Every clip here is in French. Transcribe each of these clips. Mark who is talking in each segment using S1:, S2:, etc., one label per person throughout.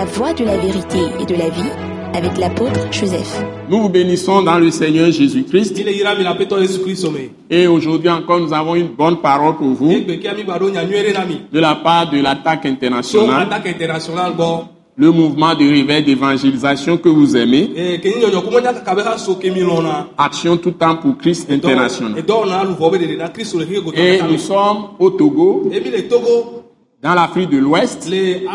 S1: La voie de la vérité et de la vie avec l'apôtre Joseph.
S2: Nous vous bénissons dans le Seigneur Jésus-Christ. Et aujourd'hui encore, nous avons une bonne parole pour vous. De la part de l'attaque internationale, le mouvement de réveil d'évangélisation que vous aimez,
S3: lɔna.
S2: Action tout temps pour Christ international. Et nous sommes au Togo,
S3: Emi le Togo
S2: dans l'Afrique de l'Ouest, et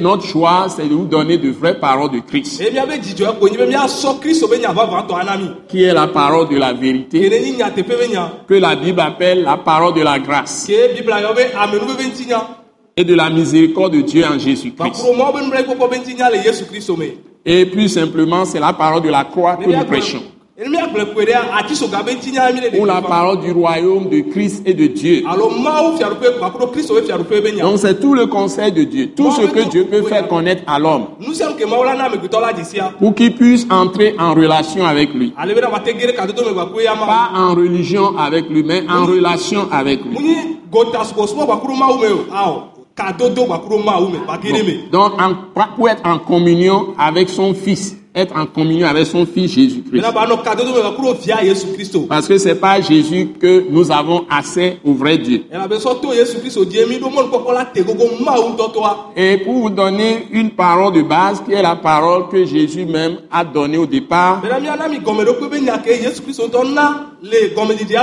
S2: notre choix, c'est de vous donner de vraies paroles de Christ, qui est la parole de la vérité, que la Bible appelle la parole de la grâce et de la miséricorde de Dieu en Jésus-Christ. Et plus simplement, c'est la parole de la croix que nous prêchons, ou la parole du royaume de Christ et de Dieu. Donc c'est tout le conseil de Dieu, tout ce que Dieu peut faire connaître à l'homme
S3: dzisia.
S2: pour qu'il puisse entrer en relation avec lui.
S3: Ma.
S2: Pas en religion avec lui, mais en relation avec lui. Donc en- pour être en communion avec son Fils, être en communion avec son Fils Jésus-Christ. Parce que c'est pas Jésus que nous avons accès au vrai Dieu. Et pour vous donner une parole de base, qui est la parole que Jésus même a donnée au départ,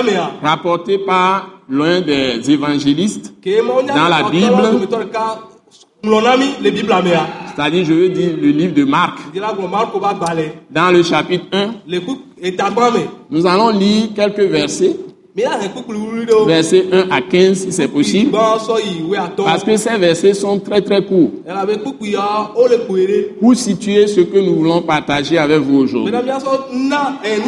S3: mea.
S2: rapportée par l'un des évangélistes, Dans la Bible. C'est-à-dire, je veux dire, le livre de Marc. Dans le chapitre 1,
S3: le ku etagbã me.
S2: nous allons lire quelques versets, Versets 1 à 15 si c'est possible, parce que ces versets sont très très courts pour situer ce que nous voulons partager avec vous aujourd'hui.
S3: Eh.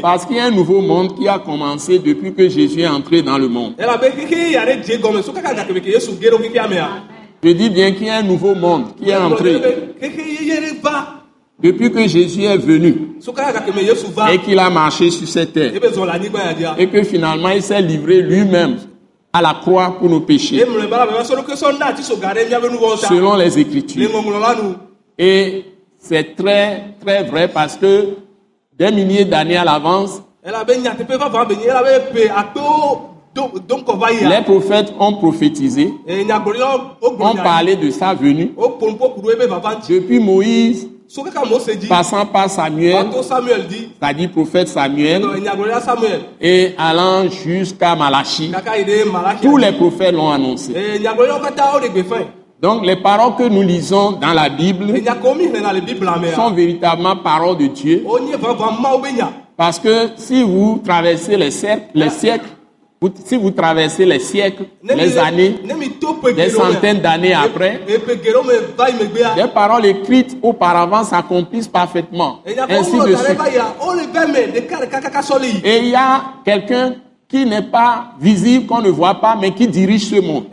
S2: Parce qu'il y a un nouveau monde qui a commencé depuis que Jésus est entré dans le monde. Je dis bien qu'il y a un nouveau monde qui est entré Depuis que Jésus est venu et qu'il a marché sur cette terre. Et que finalement il s'est livré lui-même à la croix pour nos péchés, selon les
S3: Le
S2: Écritures. Et c'est très, très vrai parce que des milliers d'années à l'avance, les prophètes ont prophétisé, ont parlé de sa venue. Depuis Moïse, Passant par Samuel, c'est-à-dire prophète Samuel, et allant jusqu'à
S3: Malaki.
S2: tous les prophètes l'ont annoncé. Donc les paroles que nous lisons dans la Bible sont véritablement paroles de Dieu. Parce que si vous traversez les les siècles vous- si vous traversez les siècles, les
S3: le-
S2: années, des centaines d'années après, des paroles écrites auparavant s'accomplissent parfaitement, ainsi de suite. Et il y a quelqu'un qui n'est pas visible, qu'on ne voit pas, mais qui dirige ce monde.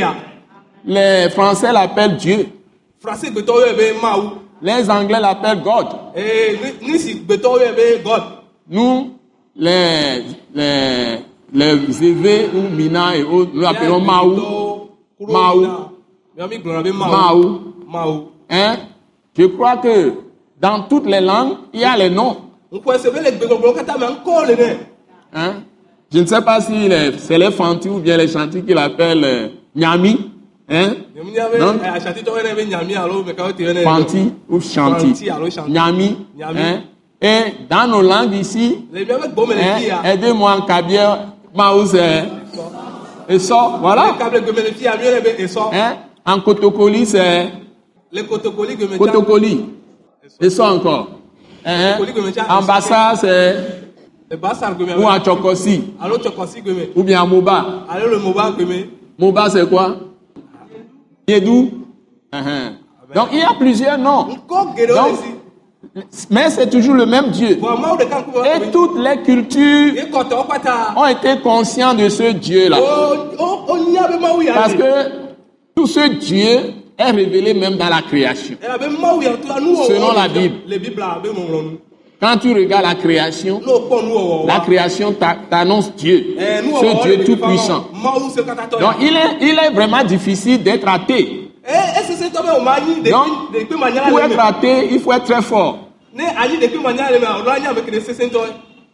S3: Ya.
S2: Les Français l'appellent Dieu, les Anglais l'appellent God. Nous, les, les, les ou Mina et autres, nous l'appelons Maou. Maou. Maou.
S3: Mawu.
S2: Hein? Je crois que dans toutes les langues, il y a les noms. Hein? Je ne sais pas si les- c'est les Fanti ou bien les Chantis qui l'appellent euh, Nyami. Hein?
S3: Eh.
S2: Fanti ou Chanti. Nyami.
S3: Nyami.
S2: Hein? Et dans nos langues ici, hein,
S3: ya.
S2: aidez-moi en Kabia, Maou c'est Essor, voilà.
S3: Le kable gbeme le fi ya miɔnɛ be esɔ.
S2: Hein? En Kotokoli, c'est
S3: Le kotokoli tsa.
S2: Kotokoli. Et ça encore. Hein? En Bassa, c'est ou en Chokosi, ou bien en Moba.
S3: Moba
S2: c'est quoi? Yedou. Hein, Donc, il y a plusieurs noms. Donc. Mais c'est toujours le même Dieu. Et toutes les cultures ont été conscients de ce Dieu-là.
S3: O o o nya be Mawu ya
S2: Parce que tout ce Dieu est révélé même dans la création. Selon la
S3: le-
S2: Bible. Quand tu regardes la création, la création t'a- t'annonce Dieu,
S3: ɛɛ
S2: ce Dieu tout-puissant. Donc il est, il est vraiment difficile d'être athée. Donc, pour être athée, il faut être très fort.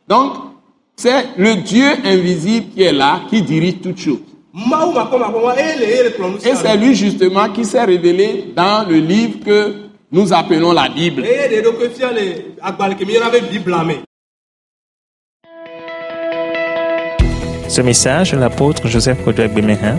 S2: Donc, c'est le Dieu invisible qui est là, qui dirige toutes choses. Et c'est lui justement qui s'est révélé dans le livre que nous appelons la Bible.
S3: me
S4: Ce message de l'apôtre Joseph Kodouak Bemehin